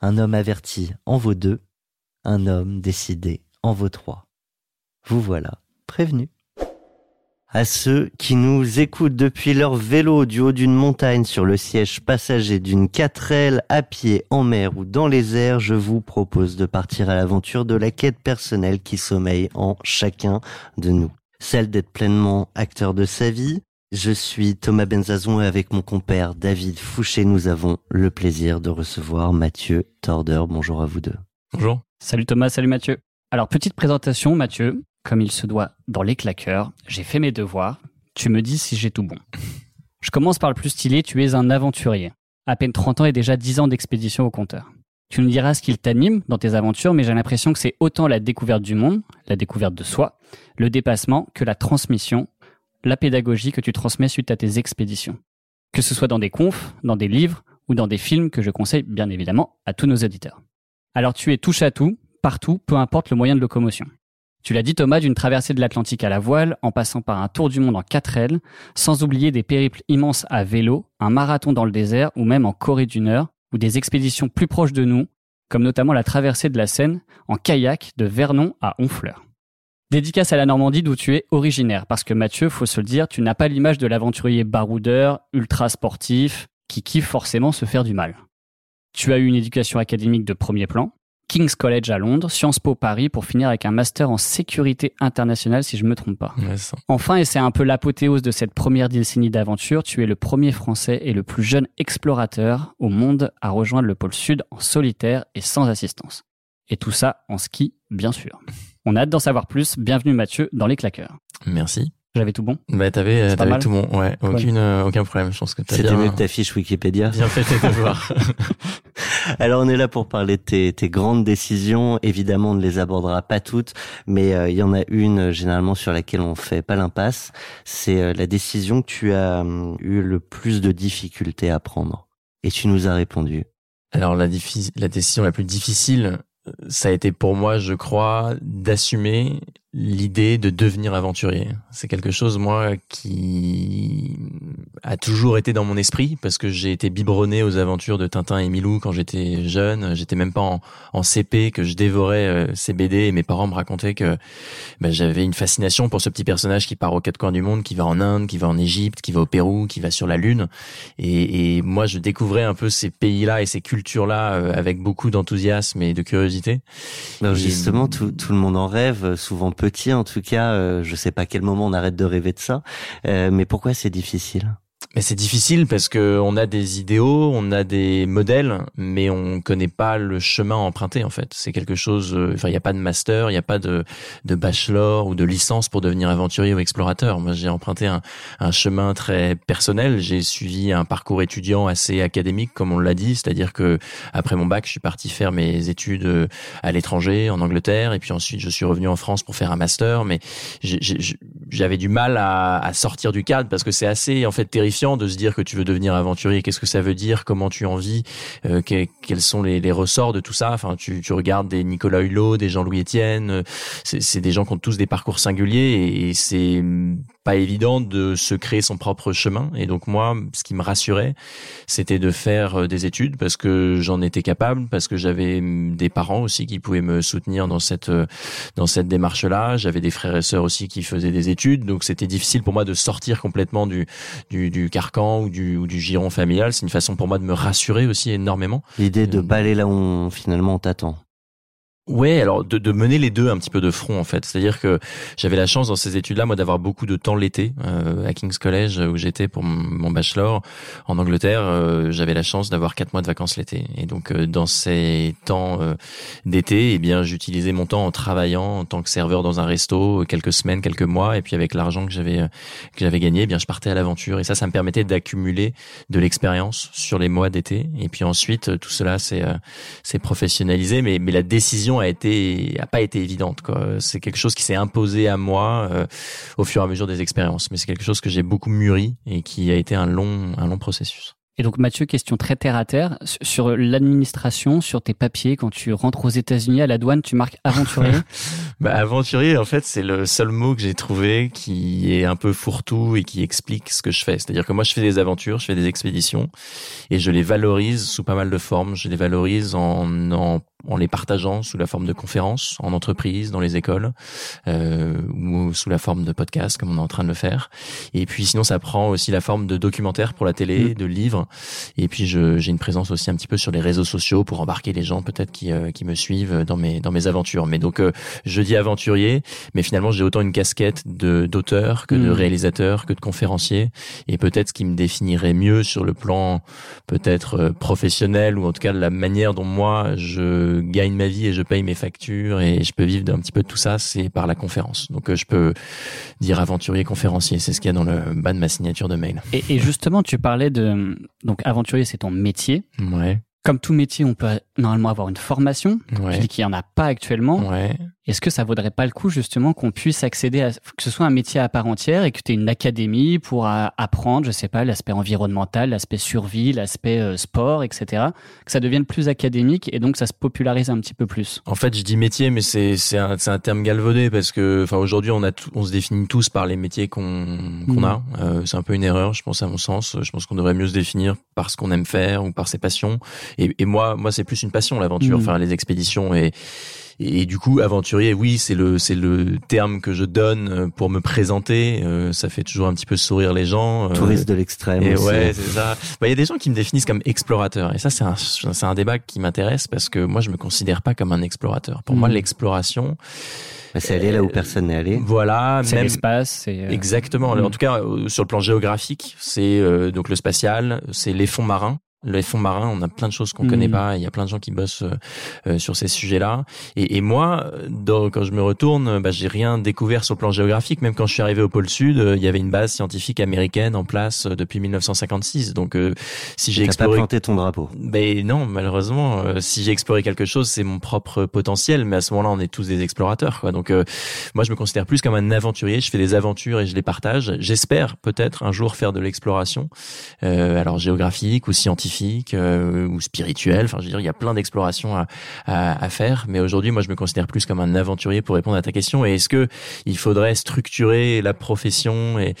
Un homme averti en vaut deux, un homme décidé en vaut trois. Vous voilà prévenus. À ceux qui nous écoutent depuis leur vélo du haut d'une montagne sur le siège passager d'une 4L à pied en mer ou dans les airs, je vous propose de partir à l'aventure de la quête personnelle qui sommeille en chacun de nous. Celle d'être pleinement acteur de sa vie. Je suis Thomas Benzazon et avec mon compère David Fouché, nous avons le plaisir de recevoir Mathieu Torder. Bonjour à vous deux. Bonjour. Salut Thomas, salut Mathieu. Alors, petite présentation, Mathieu. Comme il se doit dans les claqueurs, j'ai fait mes devoirs. Tu me dis si j'ai tout bon. Je commence par le plus stylé, tu es un aventurier. À peine 30 ans et déjà 10 ans d'expédition au compteur. Tu nous diras ce qu'il t'anime dans tes aventures, mais j'ai l'impression que c'est autant la découverte du monde, la découverte de soi, le dépassement, que la transmission, la pédagogie que tu transmets suite à tes expéditions. Que ce soit dans des confs, dans des livres ou dans des films que je conseille bien évidemment à tous nos auditeurs. Alors tu es touche à tout, partout, peu importe le moyen de locomotion. Tu l'as dit Thomas, d'une traversée de l'Atlantique à la voile, en passant par un tour du monde en 4L, sans oublier des périples immenses à vélo, un marathon dans le désert ou même en Corée du Nord, ou des expéditions plus proches de nous, comme notamment la traversée de la Seine en kayak de Vernon à Honfleur. Dédicace à la Normandie d'où tu es originaire, parce que Mathieu, faut se le dire, tu n'as pas l'image de l'aventurier baroudeur, ultra sportif, qui kiffe forcément se faire du mal. Tu as eu une éducation académique de premier plan, King's College à Londres, Sciences Po Paris pour finir avec un master en sécurité internationale si je me trompe pas. Ouais. Enfin, et c'est un peu l'apothéose de cette première décennie d'aventure, tu es le premier français et le plus jeune explorateur au monde à rejoindre le pôle sud en solitaire et sans assistance. Et tout ça en ski, bien sûr. On a hâte d'en savoir plus. Bienvenue Mathieu dans les claqueurs. Merci. J'avais tout bon Bah t'avais, euh, t'avais tout bon. Ouais, Cool. aucune, euh, aucun problème. Je pense que t'as C'était bien, mieux que ta fiche Wikipédia. bien fait tes devoirs. Alors on est là pour parler de tes, tes grandes décisions. Évidemment, on ne les abordera pas toutes, mais euh, il y en a une euh, généralement sur laquelle on fait pas l'impasse. C'est euh, la décision que tu as eu le plus de difficultés à prendre. Et tu nous as répondu. Alors la, diffi- la décision la plus difficile, ça a été pour moi, je crois, d'assumer l'idée de devenir aventurier. C'est quelque chose, moi, qui a toujours été dans mon esprit parce que j'ai été biberonné aux aventures de Tintin et Milou quand j'étais jeune. J'étais même pas en, en CP que je dévorais euh, ces BD et mes parents me racontaient que ben, j'avais une fascination pour ce petit personnage qui part aux quatre coins du monde, qui va en Inde, qui va en Égypte, qui va au Pérou, qui va sur la Lune. Et, et moi, je découvrais un peu ces pays-là et ces cultures-là euh, avec beaucoup d'enthousiasme et de curiosité. Et- justement, tout, tout le monde en rêve, euh, souvent petit en tout cas. euh, je sais pas à quel moment on arrête de rêver de ça, euh, mais pourquoi c'est difficile? Mais c'est difficile parce que on a des idéaux, on a des modèles, mais on connaît pas le chemin à emprunter en fait. C'est quelque chose. euh, Enfin, il n'y a pas de master, il n'y a pas de, de bachelor ou de licence pour devenir aventurier ou explorateur. Moi, j'ai emprunté un, un chemin très personnel. J'ai suivi un parcours étudiant assez académique, comme on l'a dit, c'est-à-dire que après mon bac, je suis parti faire mes études euh, à l'étranger, en Angleterre, et puis ensuite je suis revenu en France pour faire un master. Mais j'ai- j'avais du mal à, à, sortir du cadre parce que c'est assez en fait terrifiant de se dire que tu veux devenir aventurier. Qu'est-ce que ça veut dire? Comment tu en vis? Euh, Quels sont les, les, ressorts de tout ça? Enfin, tu, tu regardes des Nicolas Hulot, des Jean-Louis Etienne. Euh, c'est des gens qui ont tous des parcours singuliers et, et c'est pas évident de se créer son propre chemin. Et donc moi, ce qui me rassurait, c'était de faire euh, des études parce que j'en étais capable, parce que j'avais mm, des parents aussi qui pouvaient me soutenir dans cette euh, dans cette démarche-là. J'avais des frères et sœurs aussi qui faisaient des études, donc c'était difficile pour moi de sortir complètement du du, du carcan ou du, ou du giron familial. C'est une façon pour moi de me rassurer aussi énormément. L'idée de balayer là où finalement on t'attend. Ouais, alors de, de, mener les deux un petit peu de front en fait. C'est-à-dire que j'avais la chance dans ces études-là, moi, d'avoir beaucoup de temps l'été euh, à King's College où j'étais pour mon bachelor en Angleterre. Euh, j'avais la chance d'avoir quatre mois de vacances l'été, et donc euh, dans ces temps euh, d'été, eh bien, j'utilisais mon temps en travaillant en tant que serveur dans un resto quelques semaines, quelques mois, et puis avec l'argent que j'avais que j'avais gagné, eh bien, je partais à l'aventure. Et ça, ça me permettait d'accumuler de l'expérience sur les mois d'été. Et puis ensuite, tout cela, c'est c'est professionnalisé, mais mais la décision a été a pas été évidente quoi. C'est quelque chose qui s'est imposé à moi euh, au fur et à mesure des expériences, mais c'est quelque chose que j'ai beaucoup mûri et qui a été un long un long processus. Et donc Mathieu, question très terre à terre sur l'administration, sur tes papiers quand tu rentres aux États-Unis à la douane, tu marques aventurier. bah, aventurier, en fait, c'est le seul mot que j'ai trouvé qui est un peu fourre-tout et qui explique ce que je fais. C'est-à-dire que moi, je fais des aventures, je fais des expéditions et je les valorise sous pas mal de formes. Je les valorise en, en en les partageant sous la forme de conférences en entreprise, dans les écoles, euh, ou sous la forme de podcasts comme on est en train de le faire. Et puis sinon, ça prend aussi la forme de documentaires pour la télé, mm. de livres. Et puis j'ai une présence aussi un petit peu sur les réseaux sociaux pour embarquer les gens peut-être qui, euh, qui me suivent dans mes dans mes aventures. Mais donc euh, je dis aventurier, mais finalement j'ai autant une casquette de d'auteur que de mm. réalisateur que de conférencier. Et peut-être ce qui me définirait mieux sur le plan peut-être euh, professionnel ou en tout cas de la manière dont moi je gagne ma vie et je paye mes factures et je peux vivre d'un petit peu de tout ça, c'est par la conférence. Donc euh, je peux dire aventurier conférencier, c'est ce qu'il y a dans le bas de ma signature de mail. Et, et justement, tu parlais de donc aventurier, c'est ton métier. Ouais. Comme tout métier, on peut normalement avoir une formation. Ouais. Je dis qu'il y en a pas actuellement. Ouais. Est-ce que ça vaudrait pas le coup justement qu'on puisse accéder à que ce soit un métier à part entière et que tu aies une académie pour apprendre, je sais pas, l'aspect environnemental, l'aspect survie, l'aspect euh, sport, etc. Que ça devienne plus académique et donc ça se popularise un petit peu plus? En fait, je dis métier, mais c'est c'est un, un terme galvaudé parce que enfin aujourd'hui on a on se définit tous par les métiers qu'on qu'on mmh. a. Euh, c'est un peu une erreur, je pense à mon sens. Je pense qu'on devrait mieux se définir par ce qu'on aime faire ou par ses passions. Et, et moi moi c'est plus une passion l'aventure, mmh. faire les expéditions et et, du coup, aventurier, oui, c'est le c'est le terme que je donne euh, pour me présenter. Euh, ça fait toujours un petit peu sourire les gens. Euh, Touriste de l'extrême. Et ouais, c'est ça. Bah, il y a des gens qui me définissent comme explorateur. Et ça, c'est un c'est un débat qui m'intéresse parce que moi, je me considère pas comme un explorateur. Pour moi, hmm. l'exploration. Bah, c'est aller là où personne n'est allé. Voilà, c'est l'espace. Euh... Exactement. En hmm. tout cas, sur le plan géographique, c'est donc le spatial, c'est les fonds marins les fonds marins, on a plein de choses qu'on connaît mmh. pas. Il y a plein de gens qui bossent euh, euh, sur ces sujets-là. Et, et, moi, quand je me retourne, bah, j'ai rien découvert sur le plan géographique. Même quand je suis arrivé au pôle Sud, euh, il y avait une base scientifique américaine en place depuis 1956. Donc, si j'ai exploré, pas planté ton drapeau. Ben non, malheureusement, si j'ai exploré quelque chose, c'est mon propre potentiel. Mais à ce moment-là, on est tous des explorateurs. Quoi. Donc, moi, je me considère plus comme un aventurier. Je fais des aventures et je les partage. J'espère peut-être un jour faire de l'exploration, alors géographique ou scientifique euh, ou spirituel. Enfin, je veux dire, il y a plein d'explorations à, à, à, faire. Mais aujourd'hui, moi, je me considère plus comme un aventurier pour répondre à ta question. Et est-ce que il faudrait structurer la profession et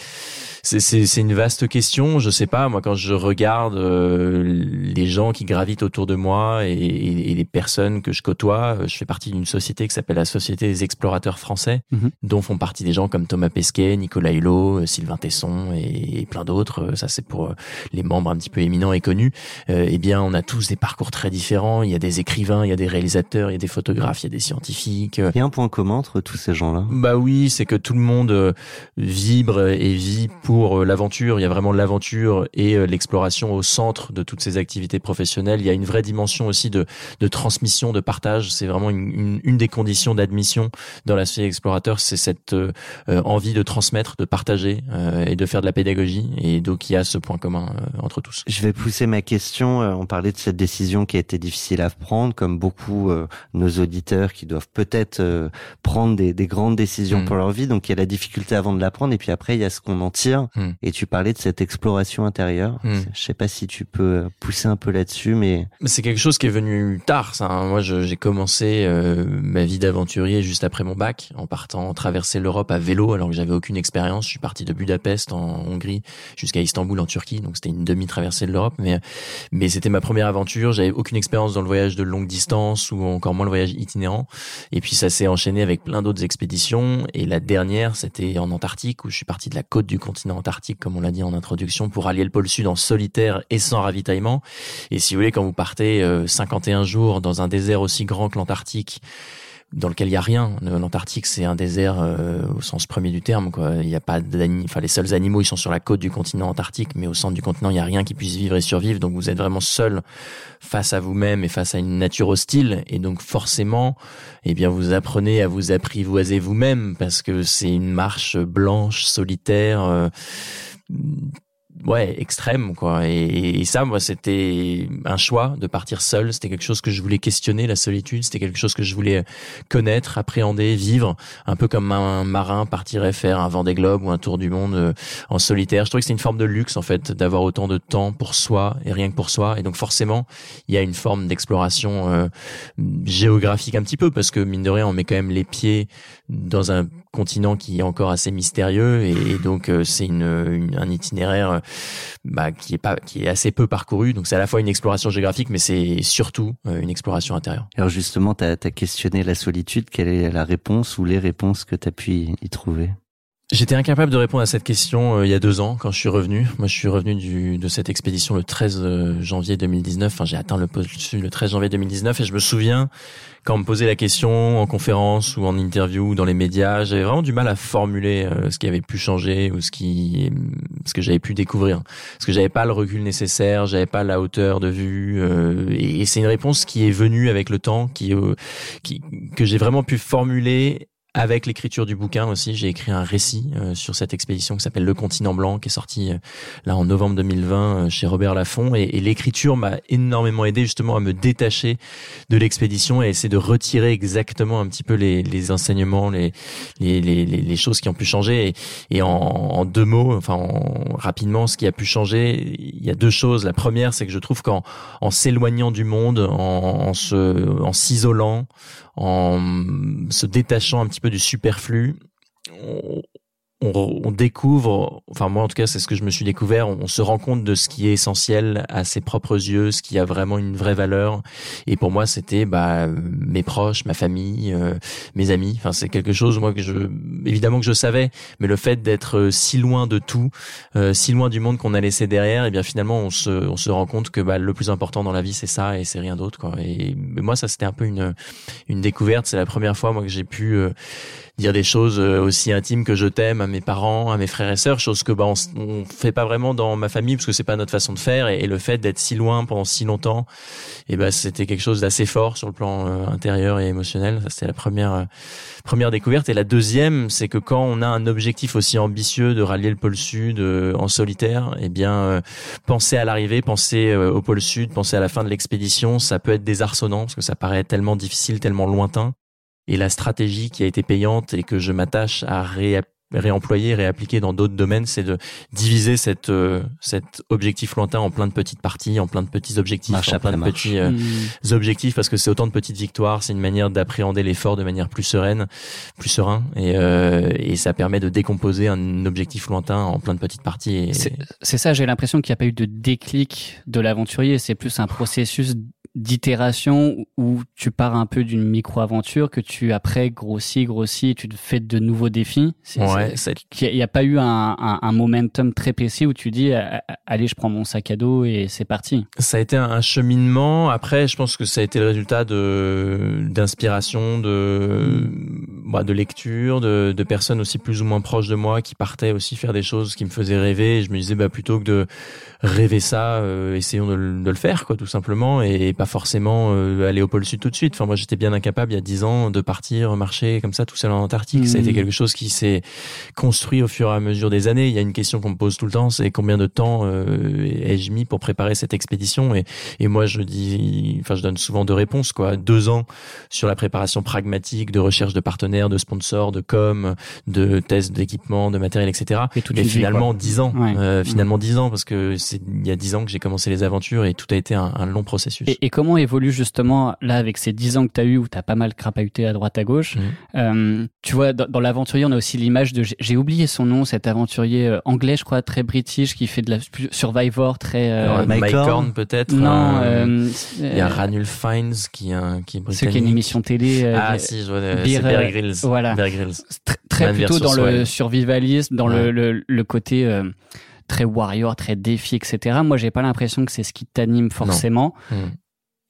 c'est une vaste question. Je sais pas. Moi, quand je regarde euh, les gens qui gravitent autour de moi et, et, les personnes que je côtoie, euh, je fais partie d'une société qui s'appelle la Société des explorateurs français, mhm. dont font partie des gens comme Thomas Pesquet, Nicolas Hulot, euh, Sylvain Tesson et, plein d'autres. Ça, c'est pour les membres un petit peu éminents et connus. Eh bien, on a tous des parcours très différents. Il y a des écrivains, il y a des réalisateurs, il y a des photographes, il y a des scientifiques. Il y a un point commun entre tous ces gens-là? Bah oui, c'est que tout le monde vibre et vit pour euh, l'aventure. Il y a vraiment l'aventure et euh, l'exploration au centre de toutes ces activités professionnelles. Il y a une vraie dimension aussi de, de transmission, de partage. C'est vraiment une, une, des conditions d'admission dans la société explorateur, c'est cette euh, envie de transmettre, de partager et de faire de la pédagogie. Et donc il y a ce point commun entre tous. Je vais pousser ma, question, euh, on parlait de cette décision qui a été difficile à prendre, comme beaucoup euh, nos auditeurs qui doivent peut-être euh, prendre des, des, grandes décisions Mm. pour leur vie. Donc il y a la difficulté avant de la prendre, et puis après il y a ce qu'on en tire. Mm. Et tu parlais de cette exploration intérieure. Mm. Je sais pas si tu peux pousser un peu là-dessus, mais C'est quelque chose qui est venu tard. Ça. hein. Moi, j'ai commencé euh, ma vie d'aventurier juste après mon bac, en partant traverser l'Europe à vélo, alors que j'avais aucune expérience. Je suis parti de Budapest en Hongrie jusqu'à Istanbul en Turquie, donc c'était une demi-traversée de l'Europe. Mais mais c'était ma première aventure. J'avais aucune expérience dans le voyage de longue distance ou encore moins le voyage itinérant. Et puis ça s'est enchaîné avec plein d'autres expéditions. Et la dernière, c'était en Antarctique, où je suis parti de la côte du continent antarctique, comme on l'a dit en introduction, pour allier le pôle sud en solitaire et sans ravitaillement. Et si vous voulez, quand vous partez euh, 51 jours dans un désert aussi grand que l'Antarctique, dans lequel il y a rien. L'Antarctique, c'est un désert euh, au sens premier du terme. Quoi. Il y a pas enfin les seuls animaux, ils sont sur la côte du continent antarctique, mais au centre du continent, il y a rien qui puisse vivre et survivre. Donc vous êtes vraiment seul face à vous-même et face à une nature hostile. Et donc forcément, eh bien vous apprenez à vous apprivoiser vous-même parce que c'est une marche blanche, solitaire. euh, ouais extrême quoi. Et, et ça moi c'était un choix de partir seul. C'était quelque chose que je voulais questionner la solitude. C'était quelque chose que je voulais connaître appréhender vivre. Un peu comme un marin partirait faire un Vendée Globe ou un tour du monde euh, en solitaire. Je trouvais que c'était une forme de luxe en fait d'avoir autant de temps pour soi et rien que pour soi. Et donc forcément il y a une forme d'exploration euh, géographique un petit peu parce que mine de rien on met quand même les pieds dans un continent qui est encore assez mystérieux. Et, et donc euh, c'est une, une- un itinéraire euh, bah, qui est pas qui est assez peu parcouru donc c'est à la fois une exploration géographique mais c'est surtout euh, une exploration intérieure. alors justement, tu as, questionné la solitude. Quelle est la réponse ou les réponses que tu as pu y trouver? J'étais incapable de répondre à cette question euh, il y a deux ans quand je suis revenu. Moi, je suis revenu du, de cette expédition le 13 euh, janvier 2019. Enfin, j'ai atteint le poste le 13 janvier 2019 et je me souviens quand on me posait la question en conférence ou en interview ou dans les médias, j'avais vraiment du mal à formuler euh, ce qui avait pu changer ou ce qui, ce que j'avais pu découvrir. Parce que j'avais pas le recul nécessaire, j'avais pas la hauteur de vue. euh, et, et c'est une réponse qui est venue avec le temps, qui, euh, qui que j'ai vraiment pu formuler avec l'écriture du bouquin aussi, j'ai écrit un récit euh, sur cette expédition qui s'appelle Le Continent Blanc, qui est sorti euh, là en novembre 2020 euh, chez Robert Laffont. Et, et l'écriture m'a énormément aidé justement à me détacher de l'expédition et essayer de retirer exactement un petit peu les, les enseignements, les, les, les, les- choses qui ont pu changer. Et, et en, en deux mots, enfin en- rapidement, ce qui a pu changer, il y a deux choses. La première, c'est que je trouve qu'en en s'éloignant du monde, en se, en s'isolant, en se détachant un petit peu du superflu, on, on, découvre, enfin moi en tout cas c'est ce que je me suis découvert, on, se rend compte de ce qui est essentiel à ses propres yeux, ce qui a vraiment une vraie valeur. Et pour moi c'était bah, mes proches, ma famille, euh, mes amis. Enfin c'est quelque chose moi que je, évidemment que je savais, mais le fait d'être euh, si loin de tout, euh, si loin du monde qu'on a laissé derrière, et bien finalement on se, on se rend compte que bah, le plus important dans la vie c'est ça et c'est rien d'autre quoi. Et mais moi ça c'était un peu une, une découverte. C'est la première fois moi que j'ai pu euh, dire des choses euh, aussi intimes que je t'aime à mes parents, à mes frères et sœurs, chose que bah on, on fait pas vraiment dans ma famille parce que c'est pas notre façon de faire et, et le fait d'être si loin pendant si longtemps, et ben c'était quelque chose d'assez fort sur le plan euh, intérieur et émotionnel. Ça c'était la première euh, première découverte et la deuxième, c'est que quand on a un objectif aussi ambitieux de rallier le pôle sud euh, en solitaire, eh bien penser à l'arrivée, penser au pôle sud, penser à la fin de l'expédition, ça peut être désarçonnant parce que ça paraît tellement difficile, tellement lointain et la stratégie qui a été payante et que je m'attache à ré- réemployer, réappliquer dans d'autres domaines, c'est de diviser cette, euh, cet objectif lointain en plein de petites parties, en plein de petits objectifs, Marche en plein de marche. petits euh, Hmm. objectifs, parce que c'est autant de petites victoires, c'est une manière d'appréhender l'effort de manière plus sereine, plus serein, et, euh, et ça permet de décomposer un objectif lointain en plein de petites parties. Et, C'est ça, j'ai l'impression qu'il n'y a pas eu de déclic de l'aventurier. C'est plus un processus d'itération où tu pars un peu d'une micro-aventure que tu après grossis, grossis, tu te fais de nouveaux défis. C'est- ouais, Il n'y a pas eu un, un, un momentum très précis où tu dis allez je prends mon sac à dos et c'est parti. Ça a été un cheminement. Après, je pense que ça a été le résultat de d'inspiration, de bah, de lecture, de, de personnes aussi plus ou moins proches de moi qui partaient aussi faire des choses qui me faisaient rêver. Et je me disais bah plutôt que de rêver ça, euh, essayons de, le- de le faire quoi, tout simplement, et pas forcément euh, aller au pôle sud tout de suite. Enfin moi j'étais bien incapable il y a dix ans de partir marcher comme ça tout seul en Antarctique. Ça a été quelque chose qui s'est construit au fur et à mesure des années. Il y a une question qu'on me pose tout le temps, c'est combien de temps euh, ai-je mis pour préparer cette expédition? Et, et moi je dis, enfin je donne souvent deux réponses quoi. Deux ans sur la préparation pragmatique, de recherche de partenaires, de sponsors, de com, de tests d'équipement, de matériel, etc. Et toute Et une vie, finalement quoi. dix ans, Ouais. euh, finalement dix ans parce que c'est il y a dix ans que j'ai commencé les aventures et tout a été un, un long processus. Et, et comment évolue justement, là, avec ces 10 ans que tu as eu, où tu as pas mal crapahuté à droite à gauche, Mhm. euh, tu vois, dans, dans l'aventurier, on a aussi l'image de, j'ai- oublié son nom, cet aventurier euh, anglais, je crois, très british, qui fait de la Survivor, très... euh, Alors, Mike Horn, peut-être. non, euh, euh, il y a euh, Ranul Fiennes qui est qui est ceux qui a une britannique. émission télé. euh, Ah si, je vois, euh, Beer, euh, Grylls. voilà. Bear Grylls. très, très Man plutôt dans le survivalisme, dans le, Ouais. le, le côté euh, très warrior, très défi, etc. Moi, j'ai pas l'impression que c'est ce qui t'anime forcément, Hmm.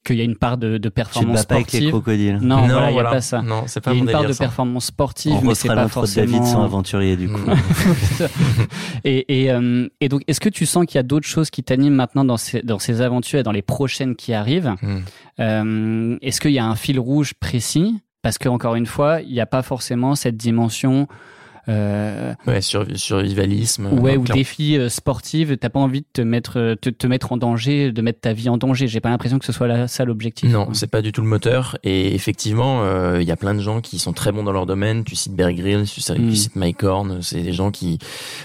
qu'il y a une part de, de Tu te performance bats pas avec les sportive. crocodiles. Non, voilà, il y a voilà. pas ça. Non, c'est pas Il y a mon une part délire, de performance sportive, On mais c'est pas forcément. David son aventurier du coup. Mm. et, et, euh, et donc, est-ce que tu sens qu'il y a d'autres choses qui t'animent maintenant dans ces, dans ces aventures et dans les prochaines qui arrivent? Mm. Euh, Est-ce qu'il y a un fil rouge précis? Parce que encore une fois, il n'y a pas forcément cette dimension. Euh, Ouais, sur, survivalisme. ouais, euh, ou clair- défi euh, sportif, t'as pas envie de te mettre, euh, te, te mettre en danger, de mettre ta vie en danger. J'ai pas l'impression que ce soit là, ça l'objectif. Non, c'est pas du tout le moteur. Et effectivement, euh, il y a plein de gens qui sont très bons dans leur domaine. Tu cites Bear Grylls, tu cites, Mm. tu cites Mike Horn. C'est des gens qui,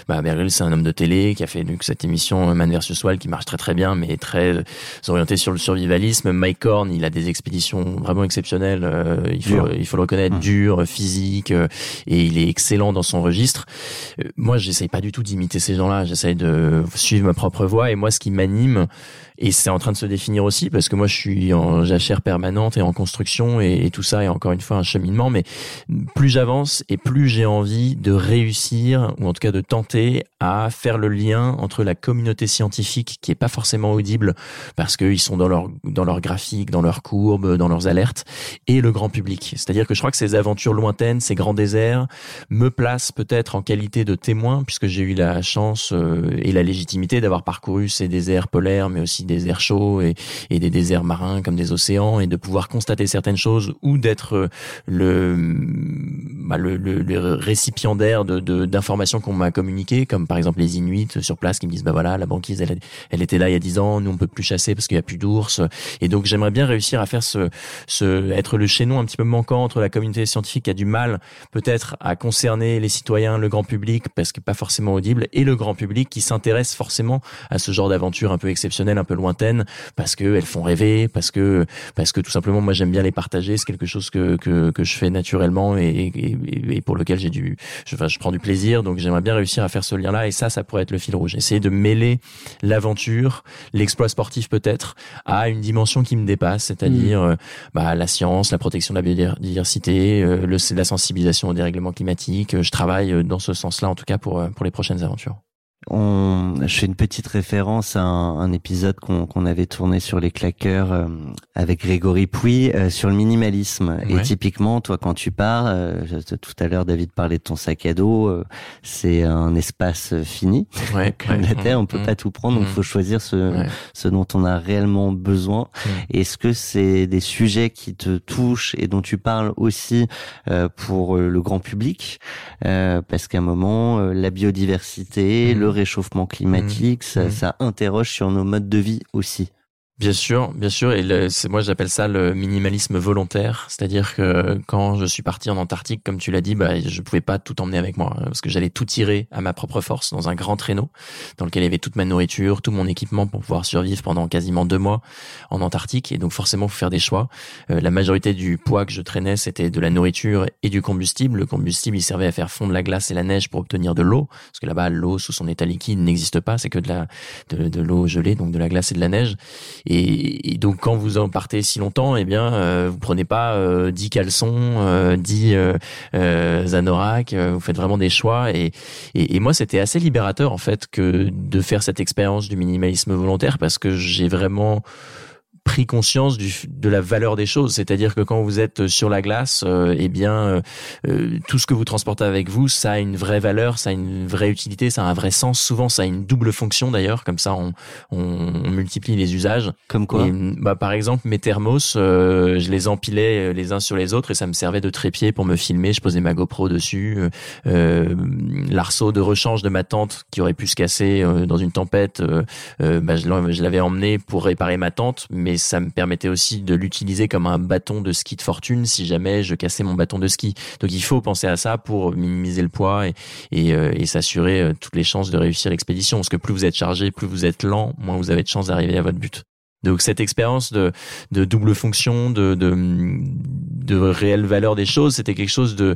bah, Bear Grylls, c'est un homme de télé qui a fait donc cette émission euh, Man vs Wild qui marche très très bien, mais très euh, orienté sur le survivalisme. Mike Horn, il a des expéditions vraiment exceptionnelles. euh, il faut, il faut le reconnaître, Mm. dur, physique, euh, et il est excellent dans son registre. Euh, moi, j'essaye pas du tout d'imiter ces gens-là. J'essaye de suivre ma propre voie. Et moi, ce qui m'anime, et c'est en train de se définir aussi, parce que moi, je suis en jachère permanente et en construction, et, tout ça est encore une fois un cheminement. Mais plus j'avance et plus j'ai envie de réussir, ou en tout cas de tenter à faire le lien entre la communauté scientifique, qui est pas forcément audible, parce qu'ils sont dans leur dans leurs graphiques, dans leurs courbes, dans leurs alertes, et le grand public. C'est-à-dire que je crois que ces aventures lointaines, ces grands déserts, me placent peut-être en qualité de témoin, puisque j'ai eu la chance euh, et la légitimité d'avoir parcouru ces déserts polaires, mais aussi des airs chauds et, des déserts marins comme des océans, et de pouvoir constater certaines choses ou d'être euh, le, bah, le, le, récipiendaire de d'informations qu'on m'a communiquées, comme par exemple les Inuits sur place qui me disent bah voilà la banquise elle, était là il y a 10 ans, nous on peut plus chasser parce qu'il y a plus d'ours, et donc j'aimerais bien réussir à faire ce, ce être le chaînon un petit peu manquant entre la communauté scientifique qui a du mal peut-être à concerner les citoyens, le grand public, parce que pas forcément audible, et le grand public qui s'intéresse forcément à ce genre d'aventure un peu exceptionnelle, lointaine, parce que elles font rêver, parce que parce que tout simplement moi j'aime bien les partager, c'est quelque chose que que, que je fais naturellement et, et, et pour lequel j'ai du, je, enfin, je prends du plaisir, donc j'aimerais bien réussir à faire ce lien-là, et ça, ça pourrait être le fil rouge, essayer de mêler l'aventure, l'exploit sportif peut-être, à une dimension qui me dépasse, c'est-à-dire euh, bah, la science, la protection de la biodiversité, euh, le, la sensibilisation au dérèglement climatique. Euh, Je travaille dans ce sens-là, en tout cas pour, pour les prochaines aventures. On, je fais une petite référence à un, un épisode qu'on avait tourné sur les claqueurs euh, avec Grégory Pouy euh, sur le minimalisme. Et typiquement, toi, quand tu pars, euh, tout à l'heure, David parlait de ton sac à dos. euh, c'est un espace fini, Ouais, comme ouais, la Terre. On peut mm, pas tout prendre, donc mm. il faut choisir ce, ce dont on a réellement besoin. Mm. Est-ce que c'est des sujets qui te touchent et dont tu parles aussi euh, pour euh, le grand public? Euh, Parce qu'à un moment, euh, la biodiversité, Mm. le réchauffement climatique, ça, Mm. ça interroge sur nos modes de vie aussi. Bien sûr, bien sûr, et c'est moi j'appelle ça le minimalisme volontaire, c'est-à-dire que quand je suis parti en Antarctique, comme tu l'as dit, bah je pouvais pas tout emmener avec moi hein, parce que j'allais tout tirer à ma propre force dans un grand traîneau dans lequel il y avait toute ma nourriture, tout mon équipement pour pouvoir survivre pendant quasiment deux mois en Antarctique, et donc forcément faut faire des choix. Euh, la majorité du poids que je traînais c'était de la nourriture et du combustible. Le combustible il servait à faire fondre la glace et la neige pour obtenir de l'eau, parce que là-bas l'eau sous son état liquide n'existe pas, c'est que de la de, l'eau gelée, donc de la glace et de la neige. Et donc quand vous en partez si longtemps, eh bien euh, vous prenez pas euh, 10 caleçons, euh, 10 euh, euh, anoraks, euh, vous faites vraiment des choix. Et, et, et moi c'était assez libérateur en fait que de faire cette expérience du minimalisme volontaire parce que j'ai vraiment pris conscience du, de la valeur des choses. C'est-à-dire que quand vous êtes sur la glace, euh, eh bien, euh, euh, tout ce que vous transportez avec vous, ça a une vraie valeur, ça a une vraie utilité, ça a un vrai sens. Souvent, ça a une double fonction d'ailleurs. Comme ça, on, on, multiplie les usages. Comme quoi bah, Par exemple, mes thermos, je les empilais les uns sur les autres et ça me servait de trépied pour me filmer. Je posais ma GoPro dessus. L'arceau de rechange de ma tente qui aurait pu se casser dans une tempête, bah, je l'avais emmené pour réparer ma tente, mais ça me permettait aussi de l'utiliser comme un bâton de ski de fortune si jamais je cassais mon bâton de ski. Donc il faut penser à ça pour minimiser le poids et, et, euh, et s'assurer euh, toutes les chances de réussir l'expédition. Parce que plus vous êtes chargé, plus vous êtes lent, moins vous avez de chances d'arriver à votre but. Donc cette expérience de, double fonction, de, réelle valeur des choses, c'était quelque chose de,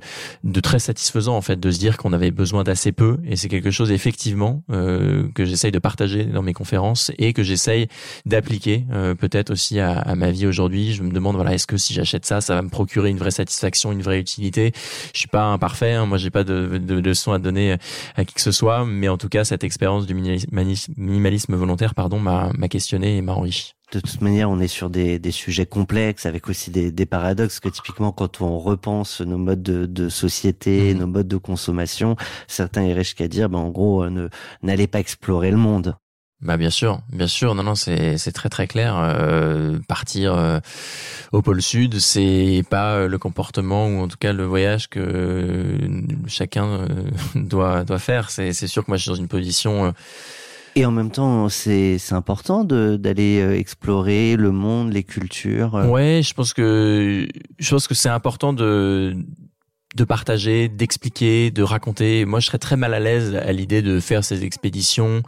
très satisfaisant en fait, de se dire qu'on avait besoin d'assez peu. Et c'est quelque chose effectivement euh, que j'essaye de partager dans mes conférences et que j'essaye d'appliquer euh, peut-être aussi à, ma vie aujourd'hui. Je me demande voilà, est-ce que si j'achète ça, ça va me procurer une vraie satisfaction, une vraie utilité? Je suis pas imparfait, hein, moi j'ai pas de, de, leçons à donner à qui que ce soit, mais en tout cas cette expérience du minimalisme volontaire, pardon, m'a questionné et m'a enrichi de toute manière, on est sur des, des sujets complexes, avec aussi des, des, paradoxes que typiquement quand on repense nos modes de, de société, mhm. nos modes de consommation, certains iraient jusqu'à dire, ben, en gros, euh, ne n'allez pas explorer le monde. Bah bien sûr, bien sûr, non non c'est c'est très très clair. Euh, partir euh, au pôle sud, c'est pas le comportement ou en tout cas le voyage que chacun doit doit faire. C'est c'est sûr que moi je suis dans une position et en même temps, c'est important d'aller euh, explorer le monde, les cultures. Euh. Ouais, je pense que je pense que c'est important de de partager, d'expliquer, de raconter. Moi, je serais très mal à l'aise à l'idée de faire ces expéditions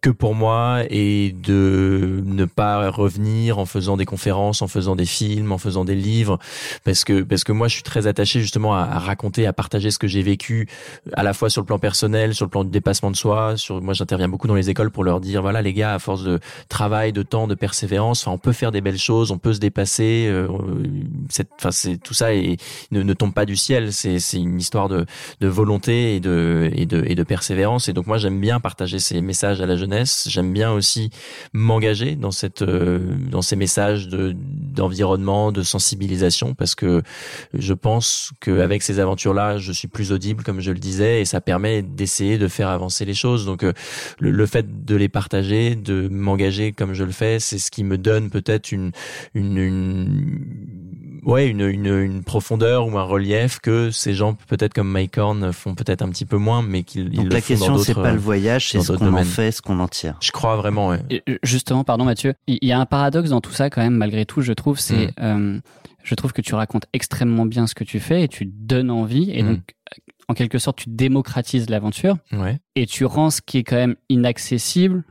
que pour moi et de ne pas revenir en faisant des conférences, en faisant des films, en faisant des livres, parce que parce que moi je suis très attaché justement à, raconter, à partager ce que j'ai vécu, à la fois sur le plan personnel, sur le plan du dépassement de soi. Sur moi j'interviens beaucoup dans les écoles pour leur dire voilà les gars à force de travail, de temps, de persévérance, enfin on peut faire des belles choses, on peut se dépasser. Euh, enfin c'est tout ça et ne, ne tombe pas du ciel. C'est c'est une histoire de de volonté et de et de et de persévérance. Et donc moi j'aime bien partager ces messages à la jeunesse. J'aime bien aussi m'engager dans cette euh, dans ces messages de d'environnement, de sensibilisation parce que je pense qu'avec ces aventures-là, je suis plus audible comme je le disais et ça permet d'essayer de faire avancer les choses. Donc euh, le, fait de les partager, de m'engager comme je le fais, c'est ce qui me donne peut-être une, une ouais une, une, une, profondeur ou un relief que ces gens peut-être comme Mike Horn font peut-être un petit peu moins mais qu'ils Donc la question c'est pas le voyage c'est ce qu'on en fait ce qu'on en tire je crois vraiment ouais. Euh, justement pardon Mathieu il y a un paradoxe dans tout ça quand même malgré tout je trouve c'est mm. euh, je trouve que tu racontes extrêmement bien ce que tu fais et tu donnes envie et mm. donc en quelque sorte tu démocratises l'aventure ouais. et tu rends ce qui est quand même inaccessible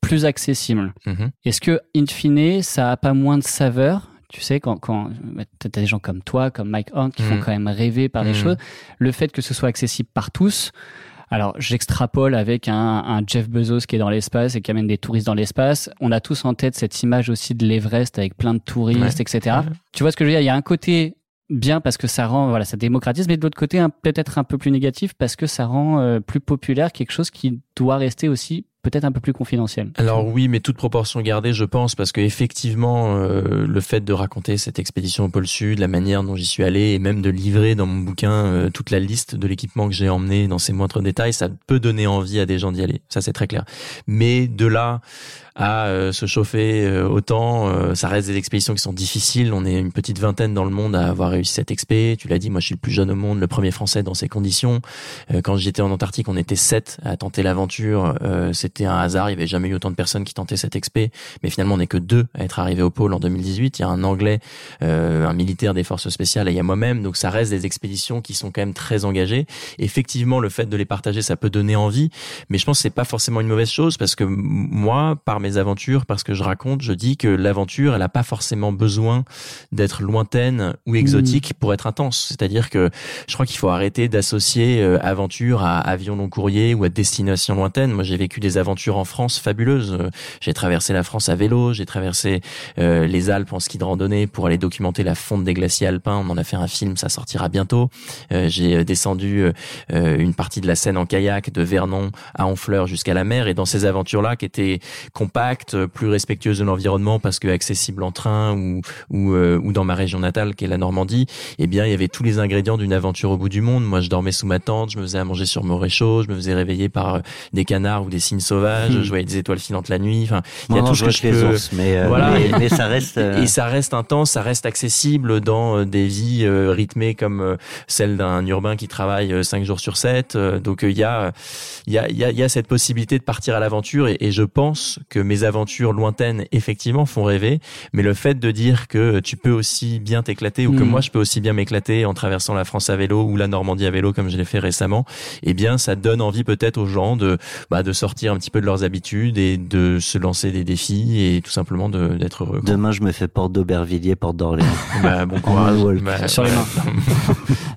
plus accessible. Mm-hmm. Est-ce que, in fine, ça a pas moins de saveur tu sais, quand, quand bah, tu as des gens comme toi, comme Mike Hunt, qui font mm. quand même rêver par des mm. choses, le fait que ce soit accessible par tous, alors j'extrapole avec un, un, Jeff Bezos qui est dans l'espace et qui amène des touristes dans l'espace. On a tous en tête cette image aussi de l'Everest avec plein de touristes, etc. Tu vois ce que je veux dire? Il y a un côté bien parce que ça rend voilà ça démocratise mais de l'autre côté peut-être un peu plus négatif parce que ça rend euh, plus populaire quelque chose qui doit rester aussi peut-être un peu plus confidentiel. Alors oui, mais toute proportion gardée, je pense, parce que effectivement, euh, le fait de raconter cette expédition au pôle Sud, la manière dont j'y suis allé, et même de livrer dans mon bouquin euh, toute la liste de l'équipement que j'ai emmené dans ses moindres détails, ça peut donner envie à des gens d'y aller. Ça, c'est très clair. Mais de là à euh, se chauffer autant, ça reste des expéditions qui sont difficiles. On est une petite vingtaine dans le monde à avoir réussi cette expé. Tu l'as dit, moi, je suis le plus jeune au monde, le premier Français dans ces conditions. quand j'étais en Antarctique, on était sept à tenter l'aventure. c'était c'était un hasard. Il n'y avait jamais eu autant de personnes qui tentaient cette expé, mais finalement on n'est que deux à être arrivés au pôle en 2018. Il y a un Anglais, euh, un militaire des forces spéciales, et il y a moi-même. Donc ça reste des expéditions qui sont quand même très engagées. Effectivement, le fait de les partager, ça peut donner envie, mais je pense que c'est pas forcément une mauvaise chose parce que moi, par mes aventures, parce que je raconte, je dis que l'aventure, elle a pas forcément besoin d'être lointaine ou exotique pour être intense. C'est-à-dire que je crois qu'il faut arrêter d'associer euh, aventure à avion long courrier ou à destination lointaine. Moi, j'ai vécu des aventures aventures en France fabuleuses. J'ai traversé la France à vélo, j'ai traversé les Alpes en ski de randonnée pour aller documenter la fonte des glaciers alpins. On en a fait un film, ça sortira bientôt. j'ai descendu une partie de la Seine en kayak de Vernon à Honfleur jusqu'à la mer et dans ces aventures-là qui étaient compactes, plus respectueuses de l'environnement parce que accessibles en train ou ou, ou dans ma région natale qui est la Normandie, eh bien il y avait tous les ingrédients d'une aventure au bout du monde. Moi je dormais sous ma tente, je me faisais à manger sur mon réchaud, je me faisais réveiller par des canards ou des cygnes hmm. je voyais des étoiles filantes la nuit. Enfin, il y a tout ce que je peux... ours, mais, euh, voilà. mais, ça reste et ça reste intense, ça reste accessible dans des vies euh, rythmées comme celle d'un urbain qui travaille 5 jours sur 7. Donc il y a il y a il y a, y a cette possibilité de partir à l'aventure et, et je pense que mes aventures lointaines effectivement font rêver, mais le fait de dire que tu peux aussi bien t'éclater ou que hmm. moi je peux aussi bien m'éclater en traversant la France à vélo ou la Normandie à vélo comme je l'ai fait récemment, eh bien ça donne envie peut-être aux gens de bah, de sortir un petit peu de leurs habitudes et de se lancer des défis et tout simplement d'être heureux. Demain je me fais porte d'Aubervilliers, porte d'Orléans. bah, bon courage. Bah, sur les mains.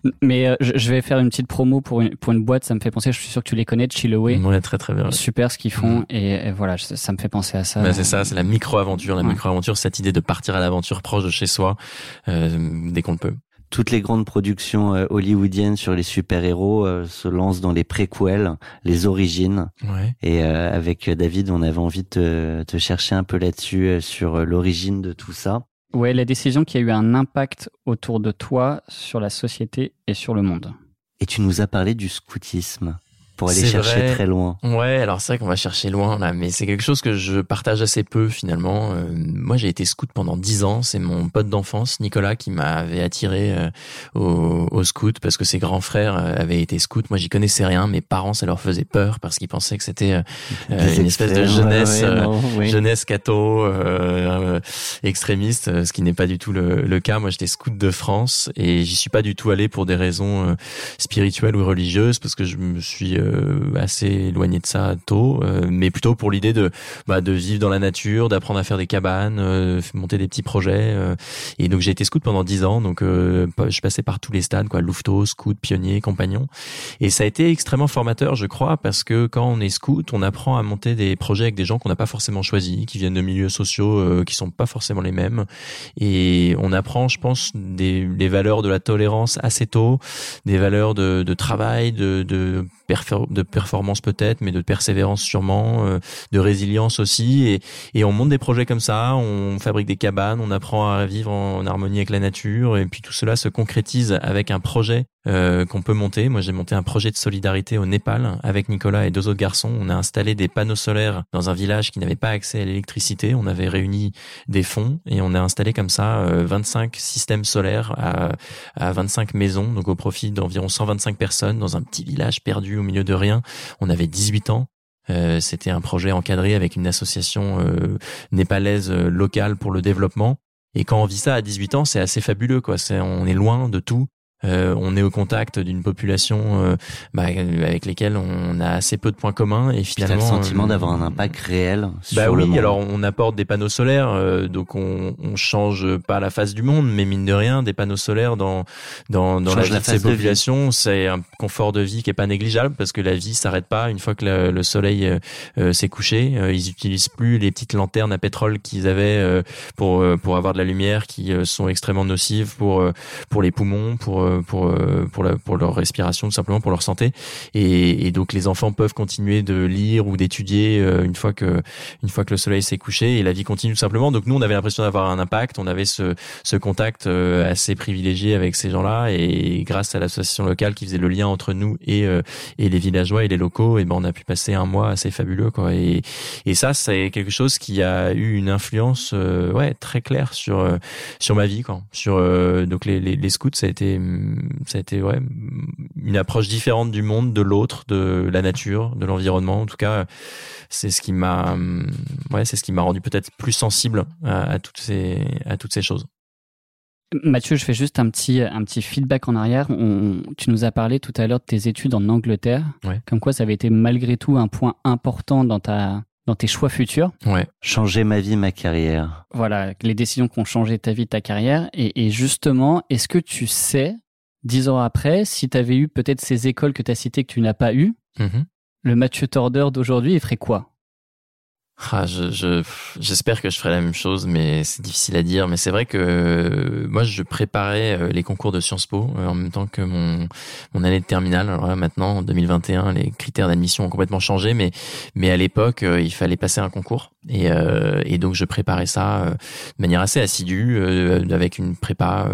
mais euh, je vais faire une petite promo pour une pour une boîte, ça me fait penser, je suis sûr que tu les connais, Chillaway. Ouais, très très bien. Super ce qu'ils font mm. et, voilà, ça me fait penser à ça. Bah, c'est ça, c'est la micro-aventure, la micro-aventure, cette idée de partir à l'aventure proche de chez soi euh, dès qu'on le peut toutes les grandes productions euh, hollywoodiennes sur les super-héros euh, se lancent dans les préquels, les origines. Ouais. Et euh, avec David, on avait envie de te, chercher un peu là-dessus, sur l'origine de tout ça. Ouais, la décision qui a eu un impact autour de toi, sur la société et sur le monde. Et tu nous as parlé du scoutisme pour aller chercher très loin. Ouais, alors c'est vrai qu'on va chercher loin là, mais c'est quelque chose que je partage assez peu finalement. Euh, moi, j'ai été scout pendant dix ans. C'est mon pote d'enfance, Nicolas, qui m'avait attiré euh, au, au, scout parce que ses grands frères euh, avaient été scouts. Moi, j'y connaissais rien. Mes parents, ça leur faisait peur parce qu'ils pensaient que c'était une espèce de jeunesse, jeunesse catho, extrémiste, ce qui n'est pas du tout le, le cas. Moi, j'étais scout de France et j'y suis pas du tout allé pour des raisons spirituelles ou religieuses parce que je me suis euh, assez éloigné de ça tôt, euh, mais plutôt pour l'idée de bah, de vivre dans la nature, d'apprendre à faire des cabanes, euh, monter des petits projets. et donc j'ai été scout pendant dix ans, donc je passais par tous les stades, quoi, louveteau, scout, pionnier, compagnon. Et ça a été extrêmement formateur, je crois, parce que quand on est scout, on apprend à monter des projets avec des gens qu'on n'a pas forcément choisis, qui viennent de milieux sociaux qui sont pas forcément les mêmes. Et on apprend, je pense, des les valeurs de la tolérance assez tôt, des valeurs de, de travail, de, de de performance peut-être, mais de persévérance sûrement, euh, de résilience aussi. Et, et on monte des projets comme ça, on fabrique des cabanes, on apprend à vivre en, harmonie avec la nature, et puis tout cela se concrétise avec un projet euh, qu'on peut monter. Moi, j'ai monté un projet de solidarité au Népal avec Nicolas et deux autres garçons. On a installé des panneaux solaires dans un village qui n'avait pas accès à l'électricité. On avait réuni des fonds et on a installé comme ça 25 euh, systèmes solaires à, à 25 maisons, donc au profit d'environ 125 personnes dans un petit village perdu au milieu de rien. On avait 18 ans. Euh, c'était un projet encadré avec une association euh, népalaise euh, locale pour le développement. Et quand on vit ça à 18 ans, c'est assez fabuleux, quoi. On est loin de tout. Euh, on est au contact d'une population euh, bah, avec lesquelles on a assez peu de points communs et finalement le sentiment d'avoir un impact réel bah sur oui le monde. alors on apporte des panneaux solaires euh, donc on, on change pas la face du monde mais mine de rien des panneaux solaires dans dans, dans la vie de ces populations c'est un confort de vie qui est pas négligeable parce que la vie s'arrête pas une fois que le, soleil s'est couché ils utilisent plus les petites lanternes à pétrole qu'ils avaient pour pour avoir de la lumière qui sont extrêmement nocives pour pour les poumons pour pour euh, pour la, pour leur respiration tout simplement pour leur santé. Et, et donc les enfants peuvent continuer de lire ou d'étudier euh, une fois que une fois que le soleil s'est couché et la vie continue tout simplement. Donc nous on avait l'impression d'avoir un impact. On avait ce ce contact euh, assez privilégié avec ces gens-là. Et grâce à l'association locale qui faisait le lien entre nous et et les villageois et les locaux et ben on a pu passer un mois assez fabuleux quoi. Et et ça c'est quelque chose qui a eu une influence ouais très claire sur sur ma vie quoi. Sur donc les, les scouts ça a été ça a été ouais, une approche différente du monde, de l'autre, de la nature, de l'environnement. En tout cas, c'est ce qui m'a, ouais, c'est ce qui m'a rendu peut-être plus sensible à, toutes ces, à toutes ces choses. Mathieu, je fais juste un petit, un petit feedback en arrière. tu nous as parlé tout à l'heure de tes études en Angleterre, comme quoi ça avait été malgré tout un point important dans ta, dans tes choix futurs. Ouais. Changer ma vie, ma carrière. Voilà, les décisions qui ont changé ta vie, ta carrière. Et, et justement, est-ce que tu sais dix ans après, si tu avais eu peut-être ces écoles que tu as citées que tu n'as pas eues, mhm. le Mathieu Torder d'aujourd'hui, il ferait quoi? Ah, je, je, j'espère que je ferai la même chose, mais c'est difficile à dire. Mais c'est vrai que euh, moi, je préparais euh, les concours de Sciences Po euh, en même temps que mon mon année de terminale. Alors là, maintenant, en 2021, les critères d'admission ont complètement changé, mais mais à l'époque, il fallait passer un concours et et donc je préparais ça de manière assez assidue avec une prépa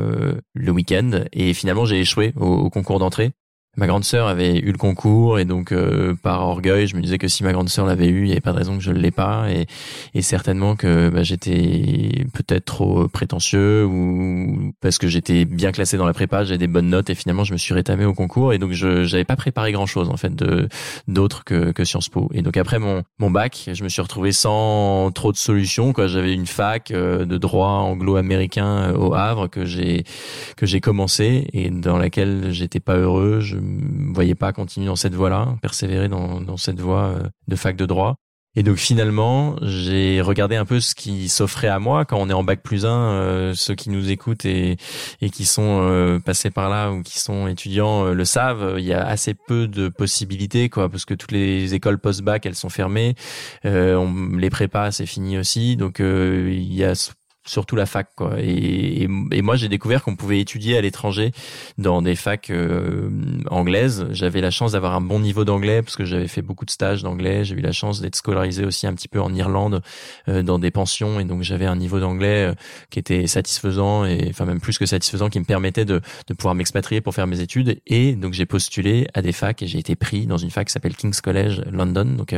le week-end. Et finalement, j'ai échoué au, au concours d'entrée ma grande sœur avait eu le concours et donc euh, par orgueil je me disais que si ma grande sœur l'avait eu il n'y avait pas de raison que je ne l'ai pas. Et, et certainement que bah, j'étais peut-être trop prétentieux ou parce que j'étais bien classé dans la prépa j'avais des bonnes notes et finalement je me suis rétamé au concours et donc je j'avais pas préparé grand chose en fait de d'autres que, que Sciences Po. Et donc après mon mon bac je me suis retrouvé sans trop de solutions quoi. J'avais une fac euh, de droit anglo-américain euh, au Havre que j'ai que j'ai commencé et dans laquelle j'étais pas heureux me voyais pas continuer dans cette voie-là, persévérer dans, dans cette voie euh, de fac de droit. Et donc finalement, j'ai regardé un peu ce qui s'offrait à moi quand on est en bac plus 1, euh, ceux qui nous écoutent et, et qui sont euh, passés par là ou qui sont étudiants le savent, il y a assez peu de possibilités quoi parce que toutes les écoles post-bac elles sont fermées, on, les prépas c'est fini aussi, donc il y a surtout la fac quoi. Et, et, moi j'ai découvert qu'on pouvait étudier à l'étranger dans des facs euh, anglaises. J'avais la chance d'avoir un bon niveau d'anglais parce que j'avais fait beaucoup de stages d'anglais. J'ai eu la chance d'être scolarisé aussi un petit peu en Irlande euh, dans des pensions. Et donc j'avais un niveau d'anglais euh, qui était satisfaisant et enfin même plus que satisfaisant qui me permettait de, de pouvoir m'expatrier pour faire mes études. Et donc j'ai postulé à des facs et j'ai été pris dans une fac qui s'appelle King's College London. Donc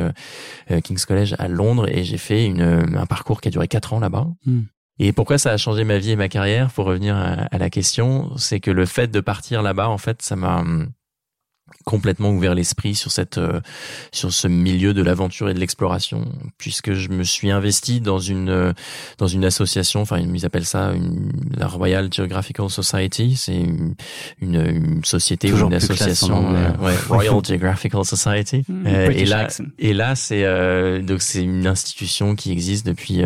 King's College à Londres. Et j'ai fait une, un parcours qui a duré quatre ans là-bas. Hmm. Et pourquoi ça a changé ma vie et ma carrière? Pour revenir à, la question, c'est que le fait de partir là-bas, en fait, ça m'a hum, complètement ouvert l'esprit sur cette euh, sur ce milieu de l'aventure et de l'exploration puisque je me suis investi dans une euh, dans une association enfin ils appellent ça une, la Royal Geographical Society. C'est une, une, société ou une association euh, ouais, Royal Geographical Society. Hmm. et là et là c'est donc c'est une institution qui existe depuis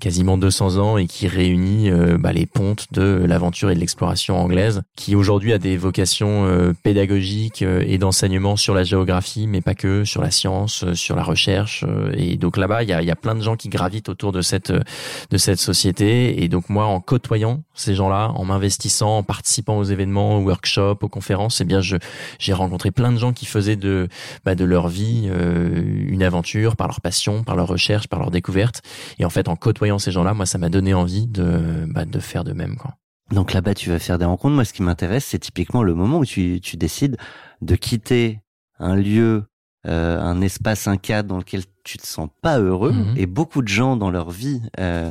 quasiment 200 ans et qui réunit bah, les pontes de l'aventure et de l'exploration anglaise qui aujourd'hui a des vocations pédagogiques et d'enseignement sur la géographie, mais pas que, sur la science, euh, sur la recherche. Euh, et donc là-bas, il y a, y a, plein de gens qui gravitent autour de cette de cette société. Et donc moi, en côtoyant ces gens-là, en m'investissant, en participant aux événements, aux workshops, aux conférences, eh bien, je j'ai rencontré plein de gens qui faisaient de bah, de leur vie euh, une aventure par leur passion, par leur recherche, par leur découverte. Et en fait, en côtoyant ces gens-là, moi, ça m'a donné envie de bah, de faire de même, quoi. Donc là-bas, tu vas faire des rencontres. Moi, ce qui m'intéresse, c'est typiquement le moment où tu, tu décides de quitter un lieu, euh, un espace, un cadre dans lequel tu te sens pas heureux. Mhm. Et beaucoup de gens dans leur vie, euh,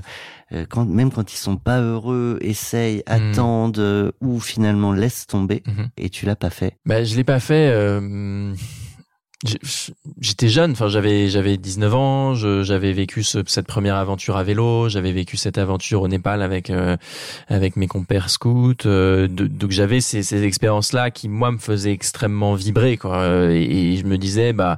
euh, quand, même quand ils sont pas heureux, essayent, mhm. attendent ou finalement laissent tomber. Mhm. Et tu l'as pas fait. Bah, je l'ai pas fait j'étais jeune, enfin j'avais j'avais 19 ans, j'avais vécu cette première aventure à vélo, j'avais vécu cette aventure au Népal avec euh, avec mes compères scouts, euh, donc j'avais ces, ces expériences là qui moi me faisaient extrêmement vibrer quoi, et, et je me disais bah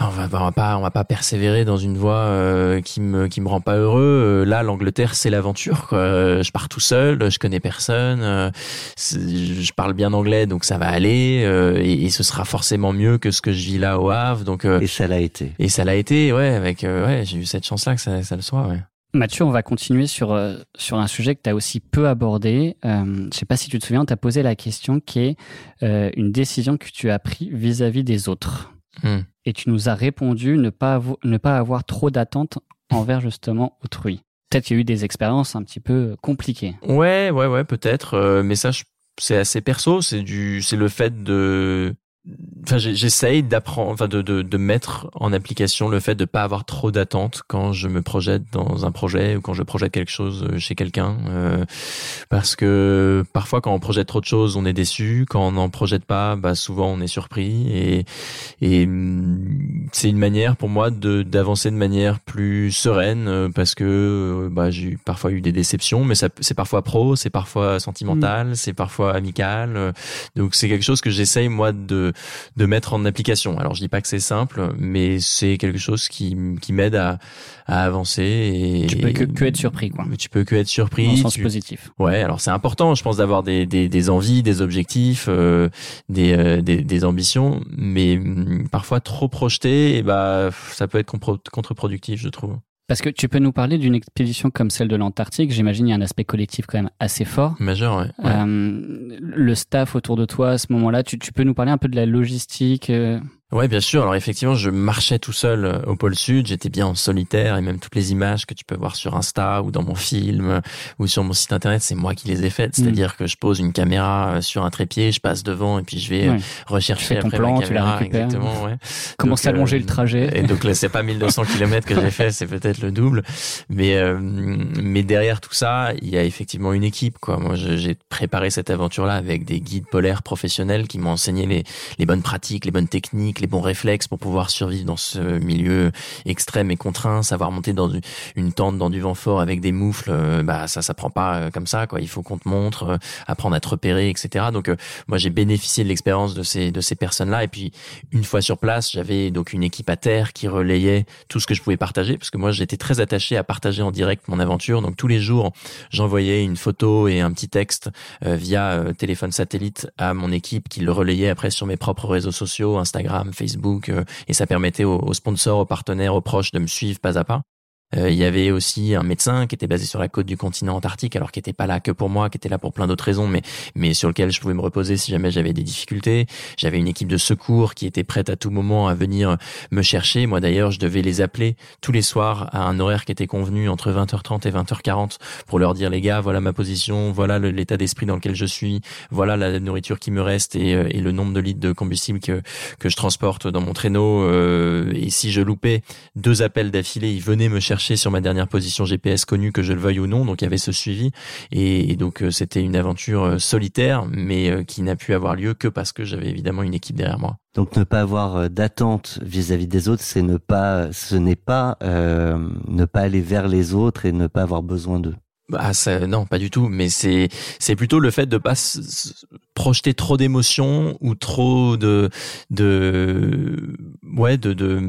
on va, va pas, on va pas persévérer dans une voie euh, qui me qui me rend pas heureux. Euh, là, l'Angleterre, c'est l'aventure. Quoi. Je pars tout seul, je connais personne, euh, je parle bien anglais, donc ça va aller, et, et, ce sera forcément mieux que ce que je vis là au Havre. Donc et ça l'a été. Et ça l'a été, ouais. Avec ouais, j'ai eu cette chance-là que ça, ça le soit. Ouais. Mathieu, on va continuer sur, sur un sujet que tu as aussi peu abordé. Euh, je sais pas si tu te souviens, tu as posé la question qui est une décision que tu as prise vis-à-vis des autres. Hmm et tu nous as répondu ne pas, ne pas avoir trop d'attentes envers justement autrui. Peut-être qu'il y a eu des expériences un petit peu compliquées. Ouais, ouais, ouais, peut-être. Euh, mais ça, c'est assez perso. C'est du, c'est le fait de enfin j'essaye d'apprendre enfin de, de, de mettre en application le fait de pas avoir trop d'attentes quand je me projette dans un projet ou quand je projette quelque chose euh, chez quelqu'un euh, parce que parfois quand on projette trop de choses on est déçu. Quand on n'en projette pas bah souvent on est surpris. Et et mm, c'est une manière pour moi de d'avancer de manière plus sereine euh, parce que bah j'ai parfois eu des déceptions mais ça c'est parfois pro c'est parfois sentimental mm. c'est parfois amical. Donc c'est quelque chose que j'essaye moi de de mettre en application. Alors je dis pas que c'est simple, mais c'est quelque chose qui, qui m'aide à, à avancer. Et, tu peux que, que être surpris, quoi. Tu peux que être surpris. En sens tu- positif. Ouais, alors c'est important, je pense, d'avoir des, des, des envies, des objectifs, euh, des, euh, des, des ambitions, mais hum, parfois trop projeté, et bah ça peut être contre-productif, je trouve. Parce que tu peux nous parler d'une expédition comme celle de l'Antarctique. J'imagine il y a un aspect collectif quand même assez fort. Majeur, ouais. ouais. Euh, le staff autour de toi à ce moment-là, tu, tu peux nous parler un peu de la logistique euh, Ouais, bien sûr. Alors effectivement, je marchais tout seul euh, au pôle Sud. J'étais bien en solitaire et même toutes les images que tu peux voir sur Insta ou dans mon film euh, ou sur mon site internet, c'est moi qui les ai faites. C'est-à-dire que je pose une caméra euh, sur un trépied, je passe devant et puis je vais Ouais. rechercher après plan, tu la caméra. Exactement, ouais. Comment s'allonger euh, le trajet Et donc là, c'est pas 1200 km que j'ai fait, c'est peut-être le double. Mais euh, mais derrière tout ça, il y a effectivement une équipe. Quoi. Moi, j'ai préparé cette aventure-là avec des guides polaires professionnels qui m'ont enseigné les les bonnes pratiques, les bonnes techniques, les bons réflexes pour pouvoir survivre dans ce milieu extrême et contraint. Savoir monter dans une, tente dans du vent fort avec des moufles, euh, bah ça, ça prend pas euh, comme ça. Quoi. Il faut qu'on te montre, euh, apprendre à te repérer, etc. Donc moi, j'ai bénéficié de l'expérience de ces de ces personnes-là. Et puis une fois sur place, j'avais donc une équipe à terre qui relayait tout ce que je pouvais partager, parce que moi j'étais très attaché à partager en direct mon aventure. Donc tous les jours, j'envoyais une photo et un petit texte via téléphone satellite à mon équipe qui le relayait après sur mes propres réseaux sociaux, Instagram, Facebook, euh, et ça permettait aux, aux sponsors, aux partenaires, aux proches de me suivre pas à pas. Euh, il y avait aussi un médecin qui était basé sur la côte du continent antarctique, alors qui était pas là que pour moi, qui était là pour plein d'autres raisons, mais mais sur lequel je pouvais me reposer si jamais j'avais des difficultés. J'avais une équipe de secours qui était prête à tout moment à venir me chercher. Moi d'ailleurs, je devais les appeler tous les soirs à un horaire qui était convenu entre 20h30 et 20h40 pour leur dire les gars, voilà ma position, voilà l'état d'esprit dans lequel je suis, voilà la nourriture qui me reste et, euh, et le nombre de litres de combustible que que je transporte dans mon traîneau. euh, et si je loupais deux appels d'affilée, ils venaient me chercher sur ma dernière position GPS connue, que je le veuille ou non. Donc il y avait ce suivi et, et donc euh, c'était une aventure euh, solitaire, mais euh, qui n'a pu avoir lieu que parce que j'avais évidemment une équipe derrière moi. Donc ne pas avoir d'attente vis-à-vis des autres, c'est ne pas, ce n'est pas euh, ne pas aller vers les autres et ne pas avoir besoin d'eux. Bah ça, non, pas du tout. Mais c'est c'est plutôt le fait de pas s- s- projeter trop d'émotions ou trop de de ouais de de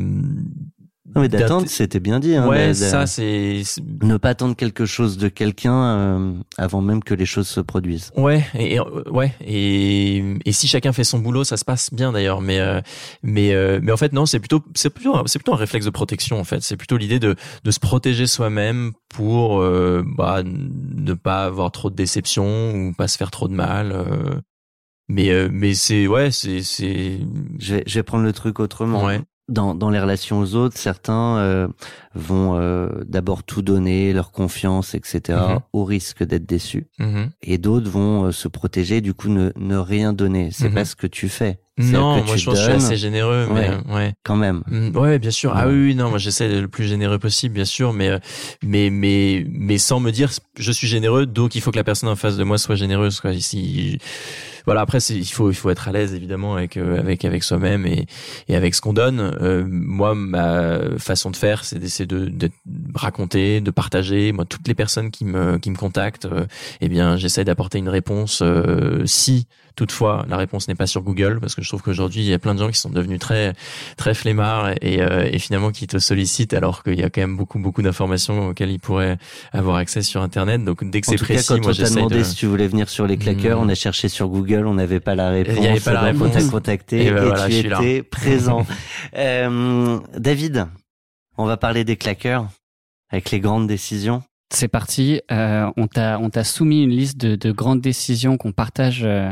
Non mais d'attente, d'inté- c'était bien dit. Hein, ouais, ça c'est Ne pas attendre quelque chose de quelqu'un euh, avant même que les choses se produisent. Ouais, et, euh, ouais, et, et si chacun fait son boulot, ça se passe bien d'ailleurs. Mais euh, mais euh, mais en fait non, c'est plutôt c'est plutôt un- c'est plutôt un réflexe de protection en fait. C'est plutôt l'idée de de se protéger soi-même pour euh, bah ne pas avoir trop de déception ou pas se faire trop de mal. euh. Mais euh, mais c'est ouais, c'est c'est Je vais, je vais prendre le truc autrement. ouais. Dans, dans les relations aux autres, certains euh, vont euh, d'abord tout donner, leur confiance, etc., Mhm. au risque d'être déçus. Mhm. Et d'autres vont euh, se protéger, du coup ne, ne rien donner. C'est Mhm. pas ce que tu fais. Non, moi je pense que je suis assez généreux, mais Ouais. euh, ouais. quand même. Mm, Ouais, bien sûr. Ah oui, oui, non, moi j'essaie d'être le plus généreux possible, bien sûr, mais euh, mais mais mais sans me dire je suis généreux, donc il faut que la personne en face de moi soit généreuse. Quoi. Ici, voilà. Après, il faut il faut être à l'aise évidemment avec euh, avec avec soi-même et et avec ce qu'on donne. Euh, moi, ma façon de faire, c'est d'essayer de, de raconter, de partager. Moi, toutes les personnes qui me qui me contactent, euh, eh bien, j'essaie d'apporter une réponse. euh, si toutefois la réponse n'est pas sur Google, parce que je trouve qu'aujourd'hui il y a plein de gens qui sont devenus très très flemmards et, euh, et finalement qui te sollicitent alors qu'il y a quand même beaucoup beaucoup d'informations auxquelles ils pourraient avoir accès sur Internet. Donc dès que c'est précis, quand moi on t'a j'essaie demandé de. si tu voulais venir sur les claqueurs, Mm. on a cherché sur Google, on n'avait pas la réponse. Il y avait pas la donc on réponse. t'a contacté Et et, ben voilà, tu là. étais présent. Euh, David, on va parler des claqueurs avec les grandes décisions. C'est parti. Euh, on t'a on t'a soumis une liste de, de grandes décisions qu'on partage euh,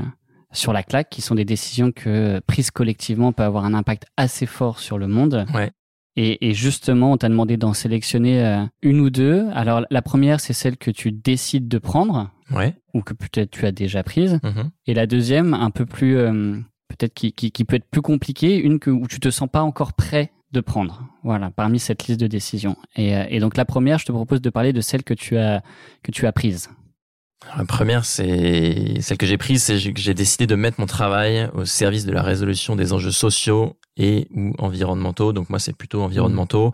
sur la claque, qui sont des décisions que prises collectivement peuvent avoir un impact assez fort sur le monde. Ouais. Et, et justement, on t'a demandé d'en sélectionner euh, une ou deux. Alors la première, c'est celle que tu décides de prendre Ouais. ou que peut-être tu as déjà prise. Mhm. Et la deuxième, un peu plus euh, peut-être qui, qui, qui peut être plus compliquée, une que où tu te sens pas encore prêt de prendre. Voilà, parmi cette liste de décisions. Et, euh, et donc la première, je te propose de parler de celle que tu as que tu as prise. La première, c'est celle que j'ai prise, c'est que j'ai décidé de mettre mon travail au service de la résolution des enjeux sociaux et ou environnementaux. Donc moi, c'est plutôt environnementaux.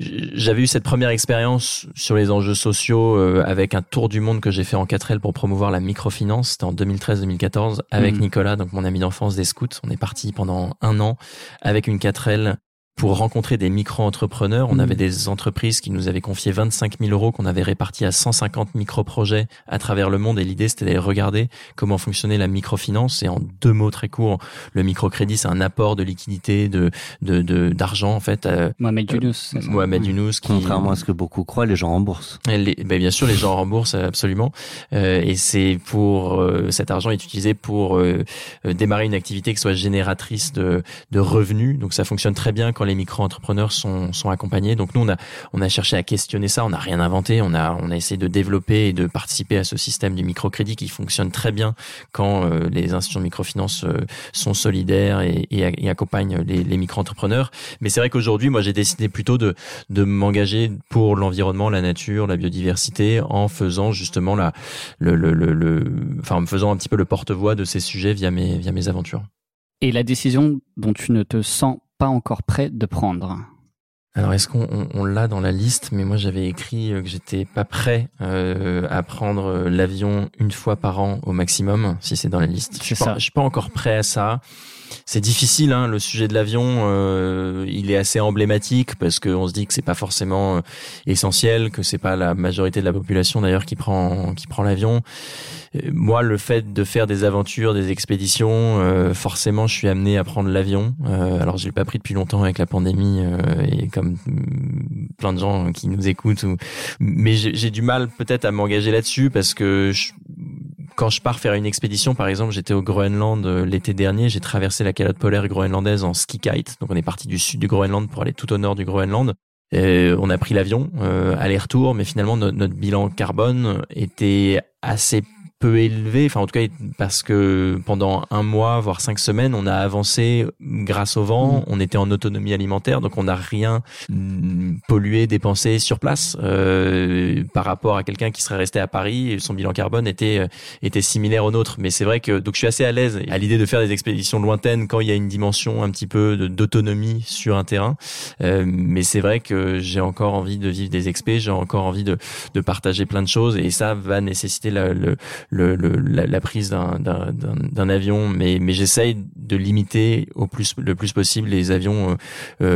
J'avais eu cette première expérience sur les enjeux sociaux euh, avec un tour du monde que j'ai fait en 4L pour promouvoir la microfinance. C'était en 2013-2014 avec Mhm. Nicolas, donc mon ami d'enfance des scouts. On est parti pendant un an avec une 4L pour rencontrer des micro-entrepreneurs. On Mhm. avait des entreprises qui nous avaient confié 25 000 euros qu'on avait répartis à 150 micro-projets à travers le monde. Et l'idée, c'était d'aller regarder comment fonctionnait la microfinance. Et en deux mots très courts, le microcrédit, c'est un apport de liquidité, de de de- d'argent en fait. euh, Mohamed Younous. c'est ça Mohamed Mm. Younous qui Contrairement à ce que beaucoup croient, les gens remboursent. et les- ben, bien sûr, les gens remboursent euh, absolument, Euh, et c'est pour euh, cet argent est utilisé pour euh, euh, démarrer une activité qui soit génératrice de, de revenus. Donc ça fonctionne très bien quand les micro-entrepreneurs sont, sont accompagnés. Donc nous on a on a cherché à questionner ça, on n'a rien inventé, on a on a essayé de développer et de participer à ce système du microcrédit qui fonctionne très bien quand euh, les institutions de microfinance euh, sont solidaires et, et, accompagnent les, les micro-entrepreneurs. Mais c'est vrai qu'aujourd'hui, moi j'ai décidé plutôt de de m'engager pour l'environnement, la nature, la biodiversité, en faisant justement la, le, le, le, le- enfin, en me faisant un petit peu le porte-voix de ces sujets via mes, via mes aventures. Et la décision dont tu ne te sens pas encore prêt de prendre. Alors, est-ce qu'on on, on l'a dans la liste? Mais moi, j'avais écrit euh, que j'étais pas prêt euh, à prendre euh, l'avion une fois par an au maximum, si c'est dans la liste. Je suis C'est pas, ça. je suis pas encore prêt à ça. C'est difficile, hein, le sujet de l'avion. euh, il est assez emblématique parce qu'on se dit que c'est pas forcément euh, essentiel, que c'est pas la majorité de la population d'ailleurs qui prend qui prend l'avion. Euh, Moi, le fait de faire des aventures, des expéditions, euh, forcément, je suis amené à prendre l'avion. Euh, alors, je l'ai pas pris depuis longtemps avec la pandémie euh, et comme mm, plein de gens qui nous écoutent. Ou... Mais j'ai j'ai du mal peut-être à m'engager là-dessus parce que je- quand je pars faire une expédition, par exemple, j'étais au Groenland euh, l'été dernier, j'ai traversé la calotte polaire groenlandaise en ski kite. Donc, on est parti du sud du Groenland pour aller tout au nord du Groenland. Et on a pris l'avion euh, aller-retour, mais finalement no- notre bilan carbone était assez peu élevé, enfin en tout cas parce que pendant un mois voire cinq semaines, on a avancé grâce au vent, on était en autonomie alimentaire, donc on n'a rien mm, pollué, dépensé sur place euh, par rapport à quelqu'un qui serait resté à Paris et son bilan carbone était euh, était similaire au nôtre. Mais c'est vrai que donc je suis assez à l'aise à l'idée de faire des expéditions lointaines quand il y a une dimension un petit peu d'autonomie sur un terrain. Euh, mais c'est vrai que j'ai encore envie de vivre des expés, j'ai encore envie de, de partager plein de choses et ça va nécessiter la, le, le, le- la, la prise d'un, d'un, d'un, d'un avion. Mais, mais j'essaye de limiter au plus, le plus possible les avions euh,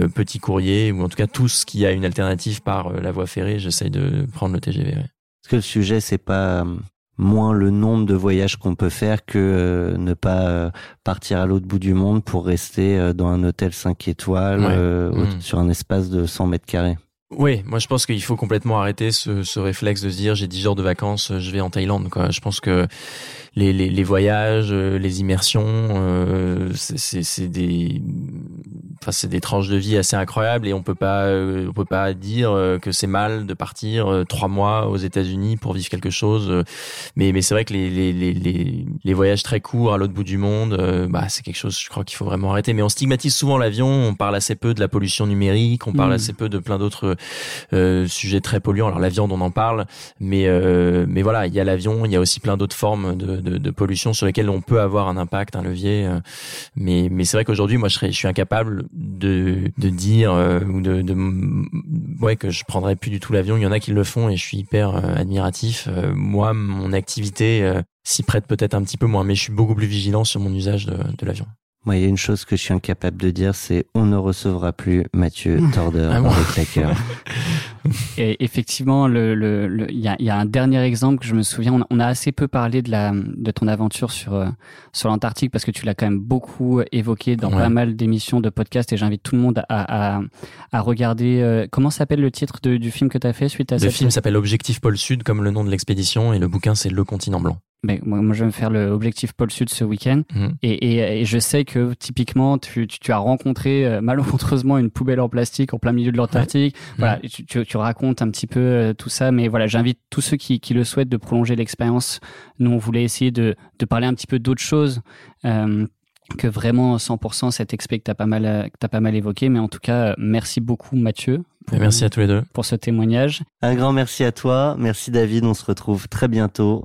euh, petits courriers ou en tout cas tout ce qui a une alternative par euh, la voie ferrée. J'essaye de prendre le TGV. ouais. Est-ce que le sujet, c'est pas euh, moins le nombre de voyages qu'on peut faire que euh, ne pas euh, partir à l'autre bout du monde pour rester euh, dans un hôtel 5 étoiles Ouais. euh, au- Mm. sur un espace de 100 mètres carrés Oui, moi je pense qu'il faut complètement arrêter ce, ce réflexe de se dire j'ai 10 jours de vacances, je vais en Thaïlande. Je pense que les, les, voyages, euh, les immersions, euh, c'est des, enfin c'est des tranches de vie assez incroyables et on peut pas, euh, on peut pas dire euh, que c'est mal de partir euh, trois mois aux États-Unis pour vivre quelque chose. euh, Mais mais c'est vrai que les, les, les, les, voyages très courts à l'autre bout du monde, euh, bah c'est quelque chose, je crois qu'il faut vraiment arrêter. Mais on stigmatise souvent l'avion, on parle assez peu de la pollution numérique, on parle Mm. assez peu de plein d'autres euh, sujets très polluants. Alors la viande, on en parle, mais euh, mais voilà, il y a l'avion, il y a aussi plein d'autres formes de, de, de pollution sur lesquelles on peut avoir un impact, un levier. mais mais c'est vrai qu'aujourd'hui, moi, je serais, je suis incapable de de dire euh, ou de, de ouais que je prendrais plus du tout l'avion. Il y en a qui le font et je suis hyper euh, admiratif. Euh, moi, mon activité euh, s'y prête peut-être un petit peu moins, mais je suis beaucoup plus vigilant sur mon usage de, de l'avion. Moi, il y a une chose que je suis incapable de dire, c'est on ne recevra plus Mathieu Torder Ah bon avec la cœur. Et effectivement, le, le, le- il y, a, il y a un dernier exemple que je me souviens. On, a- on a assez peu parlé de la de ton aventure sur euh, sur l'Antarctique parce que tu l'as quand même beaucoup évoqué dans Ouais. pas mal d'émissions de podcasts et j'invite tout le monde à à, à regarder. euh, comment s'appelle le titre de- du film que tu as fait suite à Le cette film s'appelle Objectif Pôle Sud, comme le nom de l'expédition, et le bouquin c'est Le Continent Blanc. Ben, moi, moi, je vais me faire le objectif Pôle Sud ce week-end. Mhm. Et, et, et je sais que typiquement, tu, tu, tu as rencontré euh, malencontreusement une poubelle en plastique en plein milieu de l'Antarctique. Voilà, tu, tu, tu racontes un petit peu euh, tout ça, mais voilà, j'invite tous ceux qui, qui le souhaitent de prolonger l'expérience. Nous, on voulait essayer de, de parler un petit peu d'autres choses. Euh, que vraiment 100% cet expect que t'as pas mal euh, que t'as pas mal évoqué mais en tout cas euh, merci beaucoup Mathieu pour, Merci à tous les deux. pour ce témoignage Un grand merci à toi. Merci David. On se retrouve très bientôt.